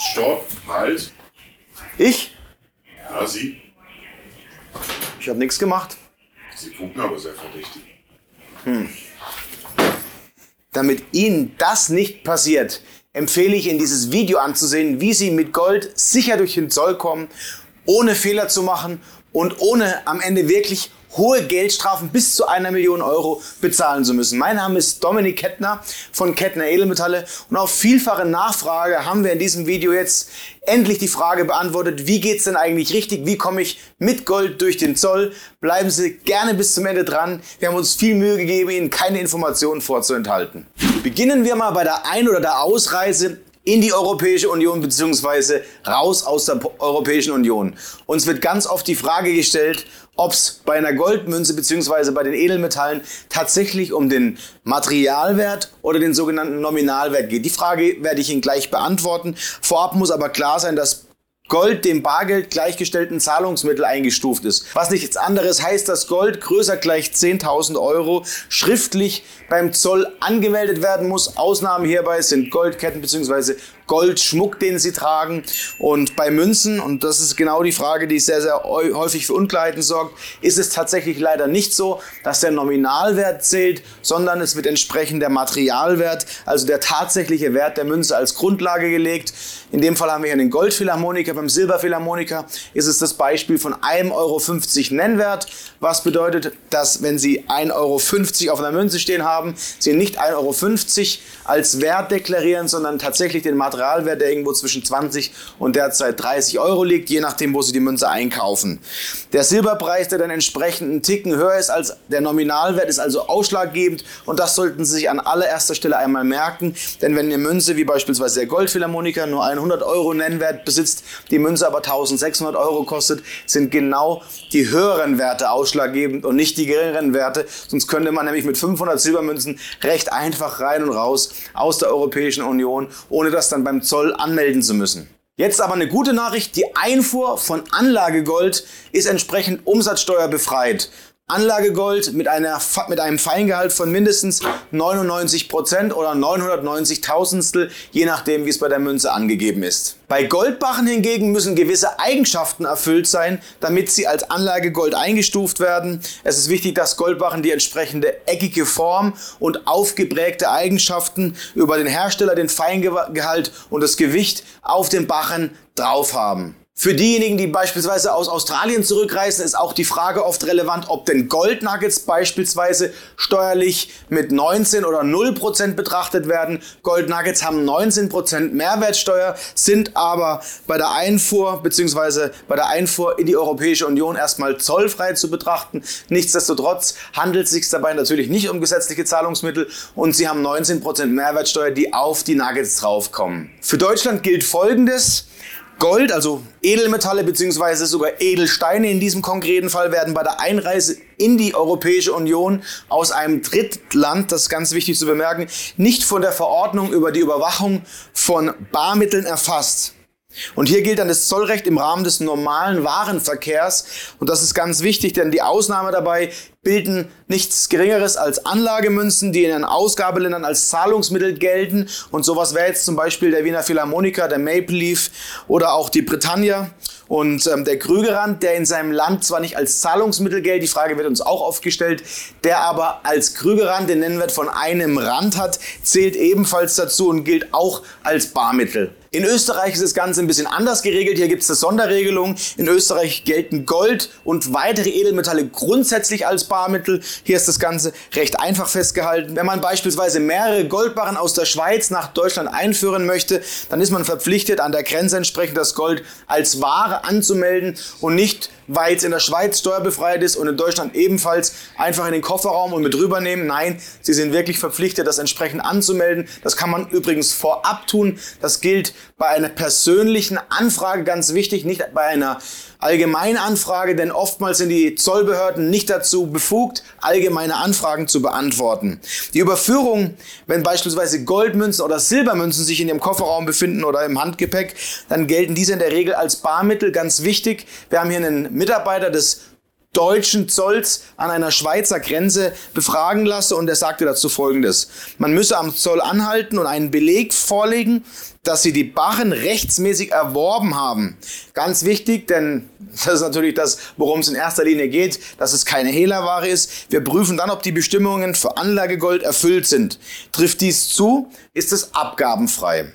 Stopp, halt. Ich? Ja, Sie. Ich habe nichts gemacht. Sie gucken aber sehr verdächtig. Damit Ihnen das nicht passiert, empfehle ich Ihnen dieses Video anzusehen, wie Sie mit Gold sicher durch den Zoll kommen, ohne Fehler zu machen und ohne am Ende wirklich hohe Geldstrafen bis zu einer Million Euro bezahlen zu müssen. Mein Name ist Dominik Kettner von Kettner Edelmetalle und auf vielfache Nachfrage haben wir in diesem Video jetzt endlich die Frage beantwortet, wie geht's denn eigentlich richtig? Wie komme ich mit Gold durch den Zoll? Bleiben Sie gerne bis zum Ende dran. Wir haben uns viel Mühe gegeben, Ihnen keine Informationen vorzuenthalten. Beginnen wir mal bei der Ein- oder der Ausreise in die Europäische Union beziehungsweise raus aus der Europäischen Union. Uns wird ganz oft die Frage gestellt, ob es bei einer Goldmünze beziehungsweise bei den Edelmetallen tatsächlich um den Materialwert oder den sogenannten Nominalwert geht. Die Frage werde ich Ihnen gleich beantworten. Vorab muss aber klar sein, dass Gold dem Bargeld gleichgestellten Zahlungsmittel eingestuft ist. Was nichts anderes heißt, dass Gold größer gleich 10.000 Euro schriftlich beim Zoll angemeldet werden muss. Ausnahmen hierbei sind Goldketten bzw. Goldschmuck, den sie tragen. Und bei Münzen, und das ist genau die Frage, die sehr, sehr häufig für Unklarheiten sorgt, ist es tatsächlich leider nicht so, dass der Nominalwert zählt, sondern es wird entsprechend der Materialwert, also der tatsächliche Wert der Münze als Grundlage gelegt. In dem Fall haben wir hier einen Goldphilharmoniker. Beim Silberphilharmoniker ist es das Beispiel von 1,50 Euro Nennwert, was bedeutet, dass wenn Sie 1,50 Euro auf einer Münze stehen haben, Sie nicht 1,50 Euro als Wert deklarieren, sondern tatsächlich den Materialwert, der irgendwo zwischen 20 und derzeit 30 Euro liegt, je nachdem, wo Sie die Münze einkaufen. Der Silberpreis, der dann entsprechend einen Ticken höher ist als der Nominalwert, ist also ausschlaggebend. Und das sollten Sie sich an allererster Stelle einmal merken, denn wenn eine Münze wie beispielsweise der Goldphilharmoniker nur 100 Euro Nennwert besitzt, die Münze aber 1600 Euro kostet, sind genau die höheren Werte ausschlaggebend und nicht die geringeren Werte, sonst könnte man nämlich mit 500 Silbermünzen recht einfach rein und raus aus der Europäischen Union, ohne das dann beim Zoll anmelden zu müssen. Jetzt aber eine gute Nachricht, die Einfuhr von Anlagegold ist entsprechend umsatzsteuerbefreit. Anlagegold mit, einer, mit einem Feingehalt von mindestens 99 Prozent oder 990 Tausendstel, je nachdem, wie es bei der Münze angegeben ist. Bei Goldbarren hingegen müssen gewisse Eigenschaften erfüllt sein, damit sie als Anlagegold eingestuft werden. Es ist wichtig, dass Goldbarren die entsprechende eckige Form und aufgeprägte Eigenschaften über den Hersteller, den Feingehalt und das Gewicht auf den Barren drauf haben. Für diejenigen, die beispielsweise aus Australien zurückreisen, ist auch die Frage oft relevant, ob denn Goldnuggets beispielsweise steuerlich mit 19 oder 0 Prozent betrachtet werden. Goldnuggets haben 19 Prozent Mehrwertsteuer, sind aber bei der Einfuhr beziehungsweise bei der Einfuhr in die Europäische Union erstmal zollfrei zu betrachten. Nichtsdestotrotz handelt es sich dabei natürlich nicht um gesetzliche Zahlungsmittel und sie haben 19 Prozent Mehrwertsteuer, die auf die Nuggets draufkommen. Für Deutschland gilt Folgendes. Gold, also Edelmetalle beziehungsweise sogar Edelsteine in diesem konkreten Fall werden bei der Einreise in die Europäische Union aus einem Drittland, das ist ganz wichtig zu bemerken, nicht von der Verordnung über die Überwachung von Barmitteln erfasst. Und hier gilt dann das Zollrecht im Rahmen des normalen Warenverkehrs. Und das ist ganz wichtig, denn die Ausnahme dabei bilden nichts Geringeres als Anlagemünzen, die in den Ausgabeländern als Zahlungsmittel gelten. Und sowas wäre jetzt zum Beispiel der Wiener Philharmoniker, der Maple Leaf oder auch die Britannia. Und ähm, der Krügerrand, der in seinem Land zwar nicht als Zahlungsmittel gilt, die Frage wird uns auch oft gestellt, der aber als Krügerrand den Nennwert von einem Rand hat, zählt ebenfalls dazu und gilt auch als Barmittel. In Österreich ist das Ganze ein bisschen anders geregelt. Hier gibt es eine Sonderregelung. In Österreich gelten Gold und weitere Edelmetalle grundsätzlich als Barmittel. Hier ist das Ganze recht einfach festgehalten. Wenn man beispielsweise mehrere Goldbarren aus der Schweiz nach Deutschland einführen möchte, dann ist man verpflichtet, an der Grenze entsprechend das Gold als Ware anzumelden und nicht weil es in der Schweiz steuerbefreit ist und in Deutschland ebenfalls einfach in den Kofferraum und mit rübernehmen. Nein, sie sind wirklich verpflichtet, das entsprechend anzumelden. Das kann man übrigens vorab tun. Das gilt bei einer persönlichen Anfrage ganz wichtig, nicht bei einer allgemeine Anfrage, denn oftmals sind die Zollbehörden nicht dazu befugt, allgemeine Anfragen zu beantworten. Die Überführung, wenn beispielsweise Goldmünzen oder Silbermünzen sich in ihrem Kofferraum befinden oder im Handgepäck, dann gelten diese in der Regel als Barmittel ganz wichtig. Wir haben hier einen Mitarbeiter des deutschen Zolls an einer Schweizer Grenze befragen lasse und er sagte dazu Folgendes. Man müsse am Zoll anhalten und einen Beleg vorlegen, dass sie die Barren rechtsmäßig erworben haben. Ganz wichtig, denn das ist natürlich das, worum es in erster Linie geht, dass es keine Hehlerware ist. Wir prüfen dann, ob die Bestimmungen für Anlagegold erfüllt sind. Trifft dies zu, ist es abgabenfrei.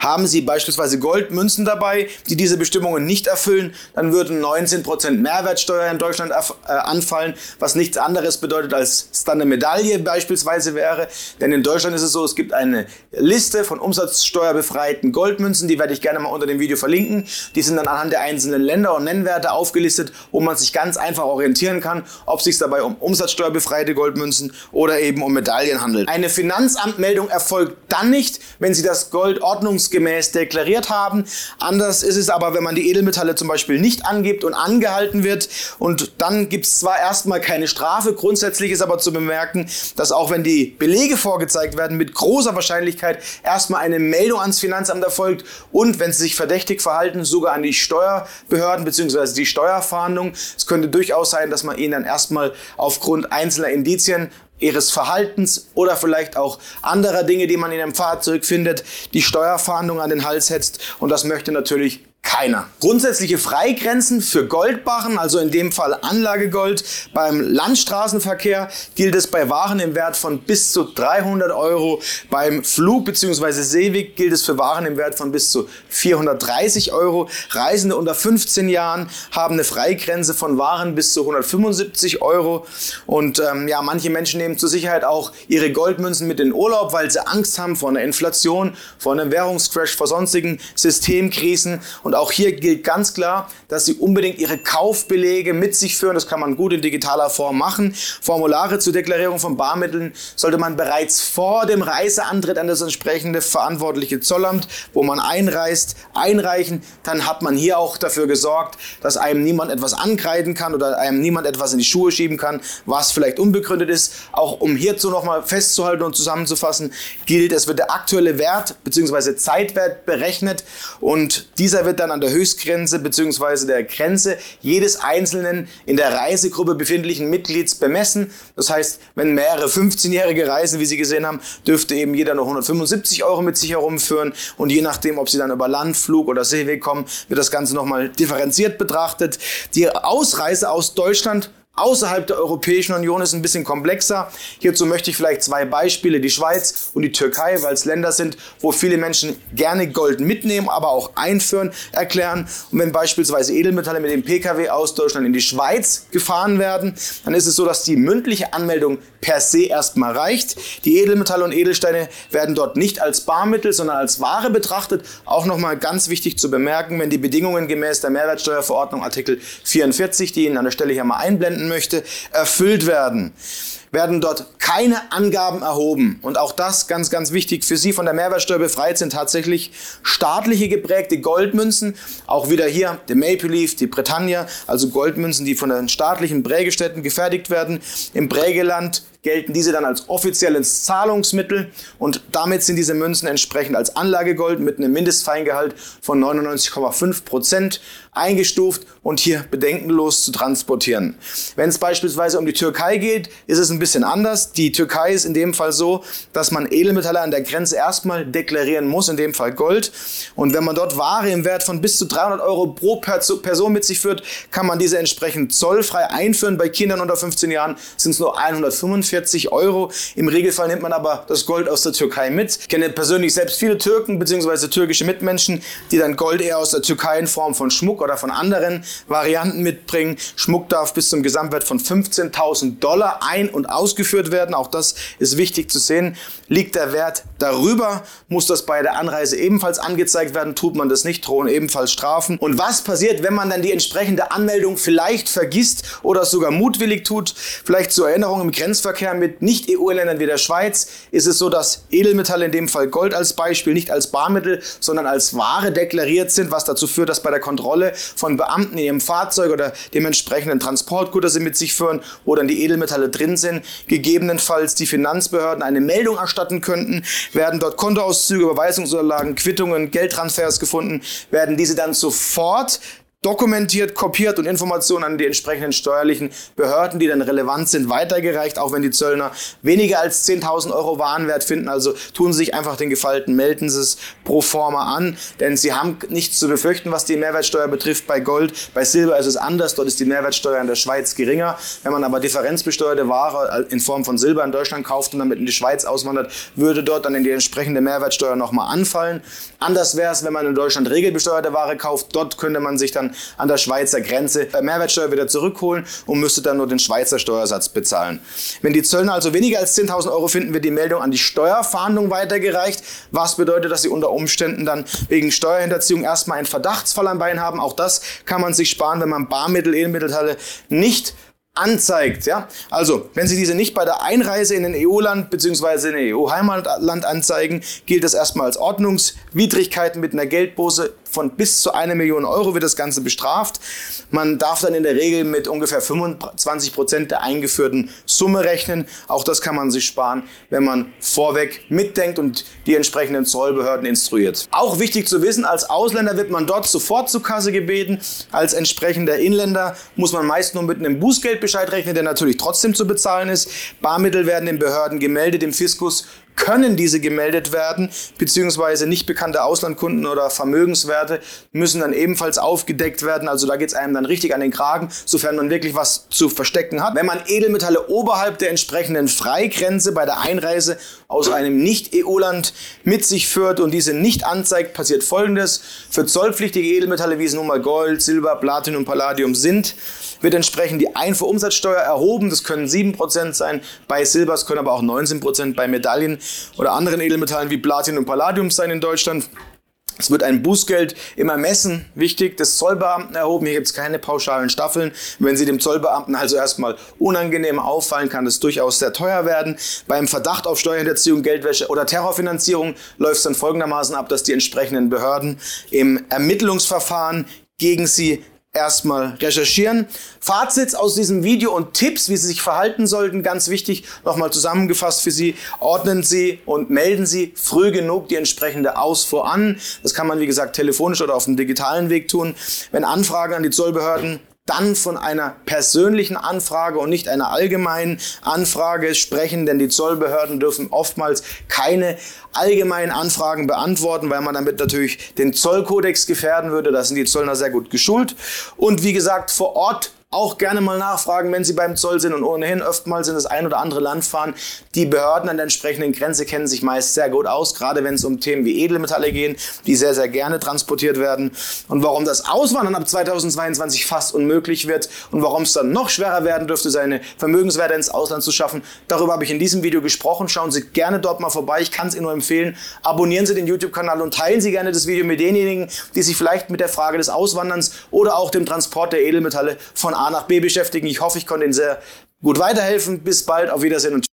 Haben Sie beispielsweise Goldmünzen dabei, die diese Bestimmungen nicht erfüllen, dann würden 19% Mehrwertsteuer in Deutschland äh, anfallen, was nichts anderes bedeutet, als es dann eine Medaille beispielsweise wäre. Denn in Deutschland ist es so, es gibt eine Liste von umsatzsteuerbefreiten Goldmünzen, die werde ich gerne mal unter dem Video verlinken. Die sind dann anhand der einzelnen Länder und Nennwerte aufgelistet, wo man sich ganz einfach orientieren kann, ob es sich dabei um umsatzsteuerbefreite Goldmünzen oder eben um Medaillen handelt. Eine Finanzamtmeldung erfolgt dann nicht, wenn Sie das Gold ordnungsgemäß ordnungsgemäß deklariert haben. Anders ist es aber, wenn man die Edelmetalle zum Beispiel nicht angibt und angehalten wird. Und dann gibt es zwar erstmal keine Strafe, grundsätzlich ist aber zu bemerken, dass auch wenn die Belege vorgezeigt werden, mit großer Wahrscheinlichkeit erstmal eine Meldung ans Finanzamt erfolgt und wenn sie sich verdächtig verhalten, sogar an die Steuerbehörden bzw. die Steuerfahndung. Es könnte durchaus sein, dass man ihnen dann erstmal aufgrund einzelner Indizien ihres Verhaltens oder vielleicht auch anderer Dinge, die man in einem Fahrzeug findet, die Steuerfahndung an den Hals setzt. Und das möchte natürlich keiner. Grundsätzliche Freigrenzen für Goldbarren, also in dem Fall Anlagegold, beim Landstraßenverkehr gilt es bei Waren im Wert von bis zu 300 Euro. Beim Flug bzw. Seeweg gilt es für Waren im Wert von bis zu 430 Euro. Reisende unter 15 Jahren haben eine Freigrenze von Waren bis zu 175 Euro. Und ähm, ja, manche Menschen nehmen zur Sicherheit auch ihre Goldmünzen mit in Urlaub, weil sie Angst haben vor einer Inflation, vor einem Währungscrash, vor sonstigen Systemkrisen. Und auch hier gilt ganz klar, dass Sie unbedingt Ihre Kaufbelege mit sich führen. Das kann man gut in digitaler Form machen. Formulare zur Deklarierung von Barmitteln sollte man bereits vor dem Reiseantritt an das entsprechende verantwortliche Zollamt, wo man einreist, einreichen. Dann hat man hier auch dafür gesorgt, dass einem niemand etwas ankreiden kann oder einem niemand etwas in die Schuhe schieben kann, was vielleicht unbegründet ist. Auch um hierzu nochmal festzuhalten und zusammenzufassen, gilt, es wird der aktuelle Wert bzw. Zeitwert berechnet und dieser wird dann dann an der Höchstgrenze bzw. der Grenze jedes einzelnen in der Reisegruppe befindlichen Mitglieds bemessen. Das heißt, wenn mehrere 15-Jährige reisen, wie Sie gesehen haben, dürfte eben jeder nur 175 Euro mit sich herumführen und je nachdem, ob Sie dann über Landflug oder Seeweg kommen, wird das Ganze nochmal differenziert betrachtet. Die Ausreise aus Deutschland außerhalb der Europäischen Union ist ein bisschen komplexer. Hierzu möchte ich vielleicht zwei Beispiele, die Schweiz und die Türkei, weil es Länder sind, wo viele Menschen gerne Gold mitnehmen, aber auch einführen, erklären. Und wenn beispielsweise Edelmetalle mit dem Pkw aus Deutschland in die Schweiz gefahren werden, dann ist es so, dass die mündliche Anmeldung per se erstmal reicht. Die Edelmetalle und Edelsteine werden dort nicht als Barmittel, sondern als Ware betrachtet. Auch nochmal ganz wichtig zu bemerken, wenn die Bedingungen gemäß der Mehrwertsteuerverordnung Artikel 44, die Ihnen an der Stelle hier mal einblenden möchte, erfüllt werden werden dort keine Angaben erhoben. Und auch das ganz, ganz wichtig für Sie von der Mehrwertsteuer befreit sind tatsächlich staatliche geprägte Goldmünzen. Auch wieder hier der Maple Leaf, die Britannia, also Goldmünzen, die von den staatlichen Prägestätten gefertigt werden. Im Prägeland gelten diese dann als offizielles Zahlungsmittel und damit sind diese Münzen entsprechend als Anlagegold mit einem Mindestfeingehalt von 99,5 Prozent eingestuft und hier bedenkenlos zu transportieren. Wenn es beispielsweise um die Türkei geht, ist es ein bisschen anders. Die Türkei ist in dem Fall so, dass man Edelmetalle an der Grenze erstmal deklarieren muss, in dem Fall Gold. Und wenn man dort Ware im Wert von bis zu 300 Euro pro Person mit sich führt, kann man diese entsprechend zollfrei einführen. Bei Kindern unter 15 Jahren sind es nur 145 40 Euro. Im Regelfall nimmt man aber das Gold aus der Türkei mit. Ich kenne persönlich selbst viele Türken bzw. türkische Mitmenschen, die dann Gold eher aus der Türkei in Form von Schmuck oder von anderen Varianten mitbringen. Schmuck darf bis zum Gesamtwert von 15.000 Dollar ein- und ausgeführt werden. Auch das ist wichtig zu sehen. Liegt der Wert darüber, muss das bei der Anreise ebenfalls angezeigt werden. Tut man das nicht, drohen ebenfalls Strafen. Und was passiert, wenn man dann die entsprechende Anmeldung vielleicht vergisst oder sogar mutwillig tut? Vielleicht zur Erinnerung im Grenzverkehr Verkehr mit Nicht-EU-Ländern wie der Schweiz ist es so, dass Edelmetalle, in dem Fall Gold als Beispiel, nicht als Barmittel, sondern als Ware deklariert sind, was dazu führt, dass bei der Kontrolle von Beamten in ihrem Fahrzeug oder dem entsprechenden Transportgut, das sie mit sich führen, wo dann die Edelmetalle drin sind, gegebenenfalls die Finanzbehörden eine Meldung erstatten könnten, werden dort Kontoauszüge, Überweisungsunterlagen, Quittungen, Geldtransfers gefunden, werden diese dann sofort dokumentiert, kopiert und Informationen an die entsprechenden steuerlichen Behörden, die dann relevant sind, weitergereicht, auch wenn die Zöllner weniger als 10.000 Euro Warenwert finden. Also tun Sie sich einfach den Gefalten, melden Sie es pro forma an, denn Sie haben nichts zu befürchten, was die Mehrwertsteuer betrifft bei Gold. Bei Silber ist es anders, dort ist die Mehrwertsteuer in der Schweiz geringer. Wenn man aber differenzbesteuerte Ware in Form von Silber in Deutschland kauft und damit in die Schweiz auswandert, würde dort dann in die entsprechende Mehrwertsteuer nochmal anfallen. Anders wäre es, wenn man in Deutschland regelbesteuerte Ware kauft. Dort könnte man sich dann an der Schweizer Grenze bei Mehrwertsteuer wieder zurückholen und müsste dann nur den Schweizer Steuersatz bezahlen. Wenn die Zöllner also weniger als 10.000 Euro finden, wird die Meldung an die Steuerfahndung weitergereicht, was bedeutet, dass sie unter Umständen dann wegen Steuerhinterziehung erstmal einen Verdachtsfall am Bein haben. Auch das kann man sich sparen, wenn man Barmittel, Edelmittelteile nicht anzeigt. Ja? Also, wenn Sie diese nicht bei der Einreise in ein EU-Land bzw. in ein EU-Heimatland anzeigen, gilt das erstmal als Ordnungswidrigkeit mit einer Geldbuße von bis zu einer Million Euro wird das Ganze bestraft. Man darf dann in der Regel mit ungefähr 25 Prozent der eingeführten Summe rechnen. Auch das kann man sich sparen, wenn man vorweg mitdenkt und die entsprechenden Zollbehörden instruiert. Auch wichtig zu wissen, als Ausländer wird man dort sofort zur Kasse gebeten. Als entsprechender Inländer muss man meist nur mit einem Bußgeldbescheid rechnen, der natürlich trotzdem zu bezahlen ist. Barmittel werden den Behörden gemeldet, dem Fiskus können diese gemeldet werden, beziehungsweise nicht bekannte Auslandkunden oder Vermögenswerte müssen dann ebenfalls aufgedeckt werden. Also da geht es einem dann richtig an den Kragen, sofern man wirklich was zu verstecken hat. Wenn man Edelmetalle oberhalb der entsprechenden Freigrenze bei der Einreise aus einem Nicht-EU-Land mit sich führt und diese nicht anzeigt, passiert Folgendes. Für zollpflichtige Edelmetalle, wie es nun mal Gold, Silber, Platin und Palladium sind, wird entsprechend die Einfuhrumsatzsteuer erhoben. Das können 7% sein bei Silber, es können aber auch 19% bei Medaillen oder anderen Edelmetallen wie Platin und Palladium sein in Deutschland. Es wird ein Bußgeld im Ermessen wichtig des Zollbeamten erhoben. Hier gibt es keine pauschalen Staffeln. Wenn Sie dem Zollbeamten also erstmal unangenehm auffallen, kann das durchaus sehr teuer werden. Beim Verdacht auf Steuerhinterziehung, Geldwäsche oder Terrorfinanzierung läuft es dann folgendermaßen ab, dass die entsprechenden Behörden im Ermittlungsverfahren gegen Sie erstmal recherchieren. Fazit aus diesem Video und Tipps, wie Sie sich verhalten sollten, ganz wichtig, nochmal zusammengefasst für Sie. Ordnen Sie und melden Sie früh genug die entsprechende Ausfuhr an. Das kann man, wie gesagt, telefonisch oder auf dem digitalen Weg tun. Wenn Anfragen an die Zollbehörden dann von einer persönlichen Anfrage und nicht einer allgemeinen Anfrage sprechen, denn die Zollbehörden dürfen oftmals keine allgemeinen Anfragen beantworten, weil man damit natürlich den Zollkodex gefährden würde. Da sind die Zollner sehr gut geschult. Und wie gesagt, vor Ort auch gerne mal nachfragen, wenn Sie beim Zoll sind und ohnehin oftmals in das ein oder andere Land fahren. Die Behörden an der entsprechenden Grenze kennen sich meist sehr gut aus, gerade wenn es um Themen wie Edelmetalle gehen, die sehr, sehr gerne transportiert werden. Und warum das Auswandern ab 2022 fast unmöglich wird und warum es dann noch schwerer werden dürfte, seine Vermögenswerte ins Ausland zu schaffen, darüber habe ich in diesem Video gesprochen. Schauen Sie gerne dort mal vorbei. Ich kann es Ihnen nur empfehlen. Abonnieren Sie den YouTube-Kanal und teilen Sie gerne das Video mit denjenigen, die sich vielleicht mit der Frage des Auswanderns oder auch dem Transport der Edelmetalle A nach B beschäftigen. Ich hoffe, ich konnte Ihnen sehr gut weiterhelfen. Bis bald, auf Wiedersehen und